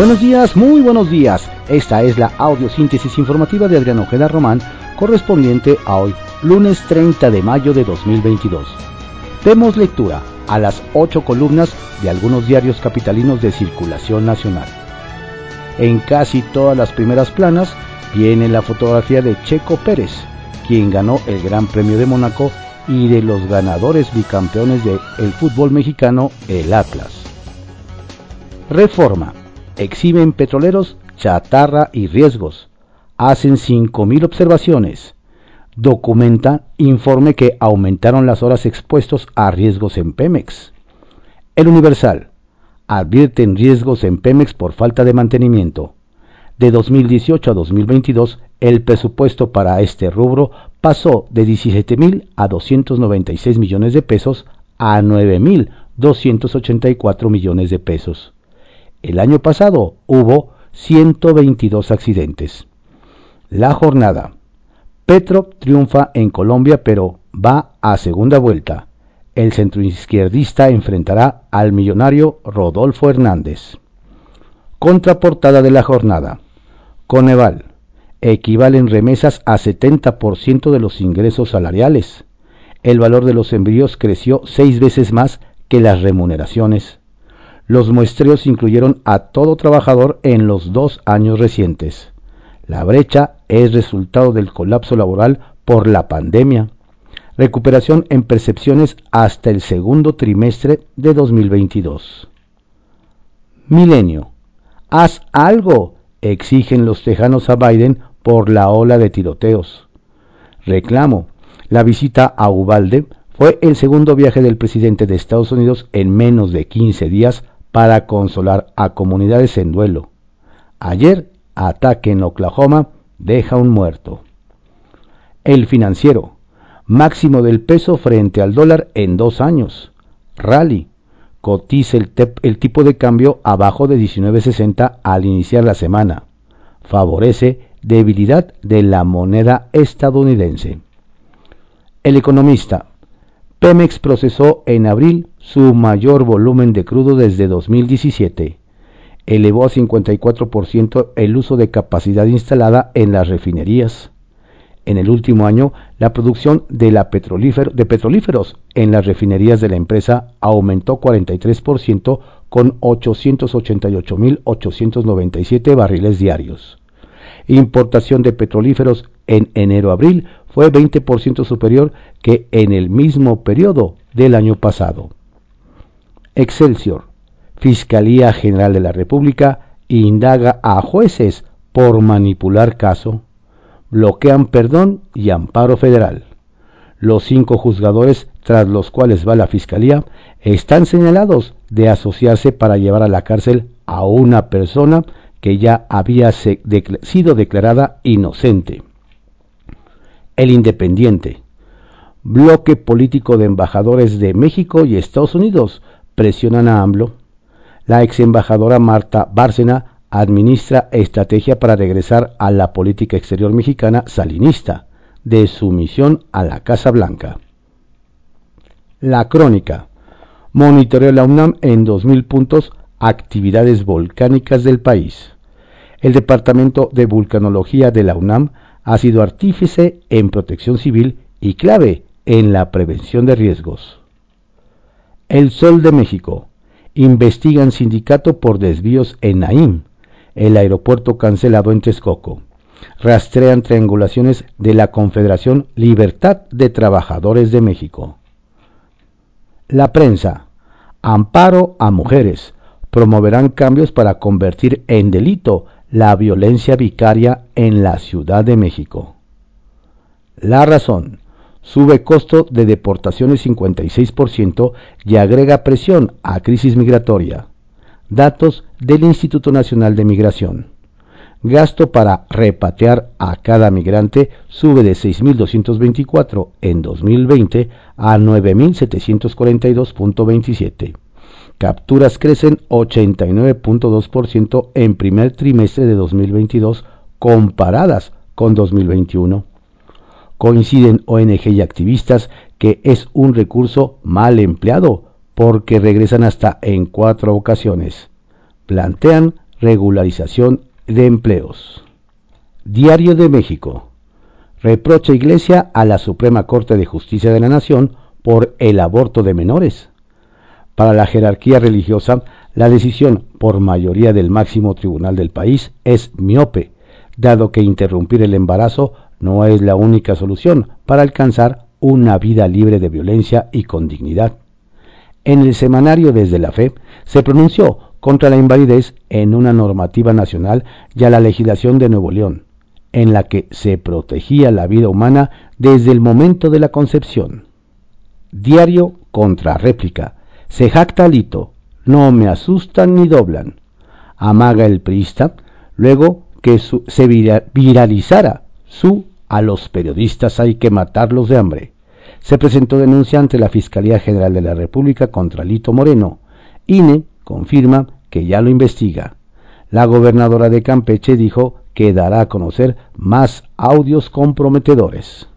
Buenos días, muy buenos días. Esta es la audiosíntesis informativa de Adrián Ojeda Román, correspondiente a hoy, lunes 30 de mayo de 2022. Demos lectura a las ocho columnas de algunos diarios capitalinos de circulación nacional. En casi todas las primeras planas viene la fotografía de Checo Pérez, quien ganó el Gran Premio de Mónaco y de los ganadores bicampeones del fútbol mexicano, el Atlas. Reforma. Exhiben petroleros, chatarra y riesgos. Hacen 5.000 observaciones. Documenta informe que aumentaron las horas expuestos a riesgos en Pemex. El Universal. Advierten riesgos en Pemex por falta de mantenimiento. De 2018 a 2022, el presupuesto para este rubro pasó de 17.000 a 296 millones de pesos a 9.284 millones de pesos. El año pasado hubo 122 accidentes. La jornada. Petro triunfa en Colombia pero va a segunda vuelta. El centroizquierdista enfrentará al millonario Rodolfo Hernández. Contraportada de la jornada. Coneval. Equivalen remesas a 70% de los ingresos salariales. El valor de los envíos creció seis veces más que las remuneraciones. Los muestreos incluyeron a todo trabajador en los dos años recientes. La brecha es resultado del colapso laboral por la pandemia. Recuperación en percepciones hasta el segundo trimestre de 2022. Milenio. Haz algo exigen los tejanos a Biden por la ola de tiroteos. Reclamo. La visita a Ubalde fue el segundo viaje del presidente de Estados Unidos en menos de 15 días para consolar a comunidades en duelo. Ayer, ataque en Oklahoma deja un muerto. El financiero. Máximo del peso frente al dólar en dos años. Rally cotiza el, tipo de cambio abajo de 19.60 al iniciar la semana. Favorece debilidad de la moneda estadounidense. El economista. Pemex procesó en abril su mayor volumen de crudo desde 2017. Elevó a 54% el uso de capacidad instalada en las refinerías. En el último año, la producción de, la de petrolíferos en las refinerías de la empresa aumentó 43% con 888.897 barriles diarios. Importación de petrolíferos en enero-abril fue 20% superior que en el mismo periodo del año pasado. Excelsior. Fiscalía General de la República indaga a jueces por manipular caso bloquean perdón y amparo federal. Los cinco juzgadores tras los cuales va la Fiscalía están señalados de asociarse para llevar a la cárcel a una persona que ya había sido declarada inocente. El Independiente. Bloque político de embajadores de México y Estados Unidos presionan a AMLO. La ex embajadora Marta Bárcena administra estrategia para regresar a la política exterior mexicana salinista, de su misión a la Casa Blanca. La crónica. Monitoreó la UNAM en 2.000 puntos actividades volcánicas del país. El Departamento de Vulcanología de la UNAM ha sido artífice en protección civil y clave en la prevención de riesgos. El Sol de México. Investigan sindicato por desvíos en Naim el aeropuerto cancelado en Texcoco. Rastrean triangulaciones de la Confederación Libertad de Trabajadores de México. La prensa. Amparo a mujeres. Promoverán cambios para convertir en delito la violencia vicaria en la Ciudad de México. La razón. Sube costo de deportaciones 56% y agrega presión a crisis migratoria. Datos del Instituto Nacional de Migración. Gasto para repatear a cada migrante sube de 6.224 en 2020 a 9.742.27. Capturas crecen 89.2% en primer trimestre de 2022 comparadas con 2021. Coinciden ONG y activistas que es un recurso mal empleado porque regresan hasta en cuatro ocasiones. Plantean regularización de empleos. Diario de México. Reprocha Iglesia a la Suprema Corte de Justicia de la Nación por el aborto de menores. Para la jerarquía religiosa, la decisión por mayoría del máximo tribunal del país es miope, dado que interrumpir el embarazo no es la única solución para alcanzar una vida libre de violencia y con dignidad. En el semanario Desde la Fe se pronunció contra la invalidez en una normativa nacional y a la legislación de Nuevo León, en la que se protegía la vida humana desde el momento de la concepción. Diario contra réplica. Se jacta Lito. No me asustan ni doblan. Amaga el priista luego que se viralizara su a los periodistas hay que matarlos de hambre. Se presentó denuncia ante la Fiscalía General de la República contra Lito Moreno. INE confirma que ya lo investiga. La gobernadora de Campeche dijo que dará a conocer más audios comprometedores.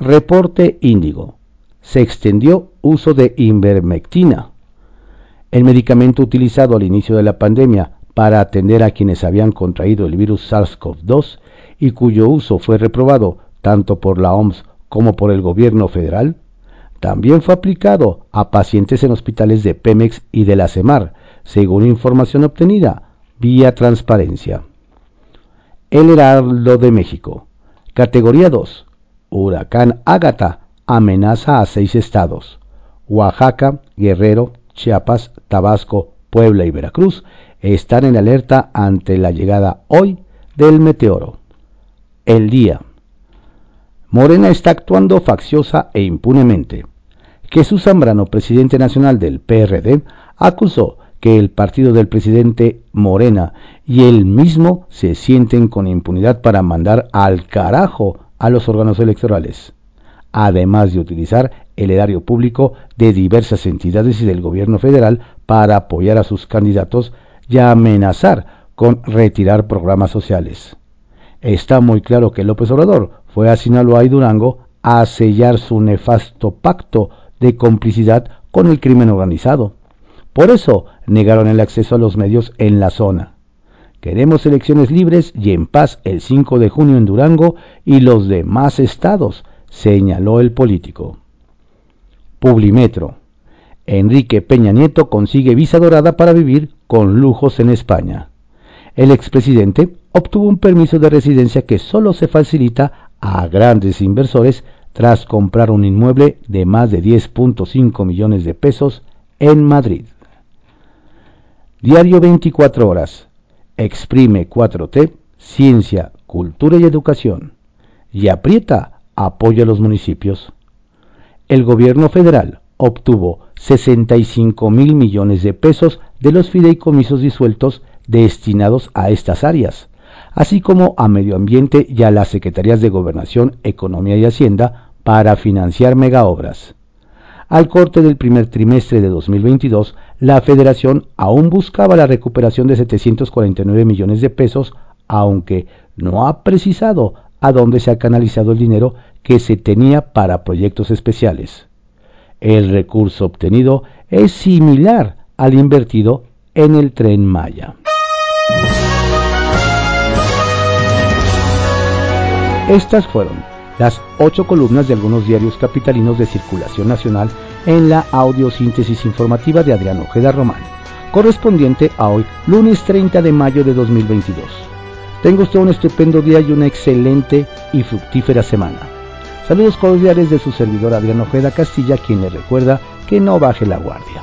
Reporte Índigo. Se extendió uso de invermectina. El medicamento utilizado al inicio de la pandemia para atender a quienes habían contraído el virus SARS-CoV-2 y cuyo uso fue reprobado tanto por la OMS como por el gobierno federal, también fue aplicado a pacientes en hospitales de Pemex y de la CEMAR, según información obtenida vía transparencia. El Heraldo de México. Categoría 2. Huracán Ágata amenaza a seis estados. Oaxaca, Guerrero, Chiapas, Tabasco, Puebla y Veracruz están en alerta ante la llegada hoy del meteoro. El día. Morena está actuando facciosa e impunemente. Jesús Zambrano, presidente nacional del PRD, acusó que el partido del presidente Morena y él mismo se sienten con impunidad para mandar al carajo a los órganos electorales, además de utilizar el erario público de diversas entidades y del gobierno federal para apoyar a sus candidatos y amenazar con retirar programas sociales. Está muy claro que López Obrador fue a Sinaloa y Durango a sellar su nefasto pacto de complicidad con el crimen organizado. Por eso negaron el acceso a los medios en la zona. Queremos elecciones libres y en paz el 5 de junio en Durango y los demás estados, señaló el político. Publimetro. Enrique Peña Nieto consigue visa dorada para vivir con lujos en España. El expresidente obtuvo un permiso de residencia que solo se facilita a grandes inversores tras comprar un inmueble de más de 10.5 millones de pesos en Madrid. Diario 24 horas. Exprime 4T, ciencia, cultura y educación. Y aprieta, apoya a los municipios. El gobierno federal obtuvo 65 mil millones de pesos de los fideicomisos disueltos destinados a estas áreas así como a Medio Ambiente y a las Secretarías de Gobernación, Economía y Hacienda para financiar megaobras. Al corte del primer trimestre de 2022, la Federación aún buscaba la recuperación de 749 millones de pesos, aunque no ha precisado a dónde se ha canalizado el dinero que se tenía para proyectos especiales. El recurso obtenido es similar al invertido en el tren Maya. Estas fueron las ocho columnas de algunos diarios capitalinos de circulación nacional en la audiosíntesis informativa de Adrián Ojeda Román, correspondiente a hoy, lunes 30 de mayo de 2022. Tenga usted un estupendo día y una excelente y fructífera semana. Saludos cordiales de su servidor Adrián Ojeda Castilla, quien le recuerda que no baje la guardia.